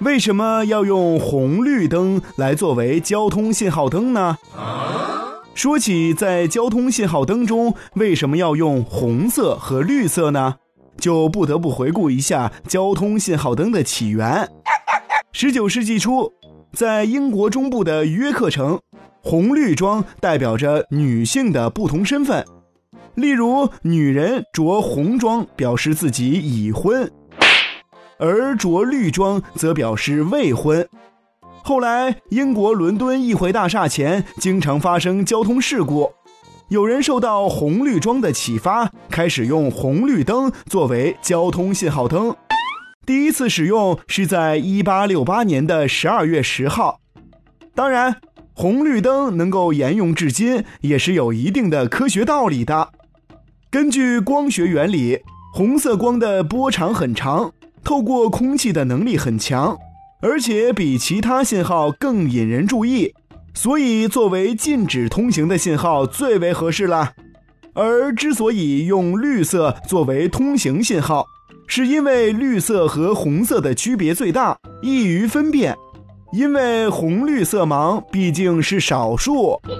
为什么要用红绿灯来作为交通信号灯呢？说起在交通信号灯中为什么要用红色和绿色呢？就不得不回顾一下交通信号灯的起源。十九世纪初，在英国中部的约克城，红绿装代表着女性的不同身份。例如，女人着红装表示自己已婚，而着绿装则表示未婚。后来，英国伦敦议会大厦前经常发生交通事故，有人受到红绿装的启发，开始用红绿灯作为交通信号灯。第一次使用是在1868年的12月10号。当然，红绿灯能够沿用至今，也是有一定的科学道理的。根据光学原理，红色光的波长很长，透过空气的能力很强，而且比其他信号更引人注意，所以作为禁止通行的信号最为合适了。而之所以用绿色作为通行信号，是因为绿色和红色的区别最大，易于分辨。因为红绿色盲毕竟是少数。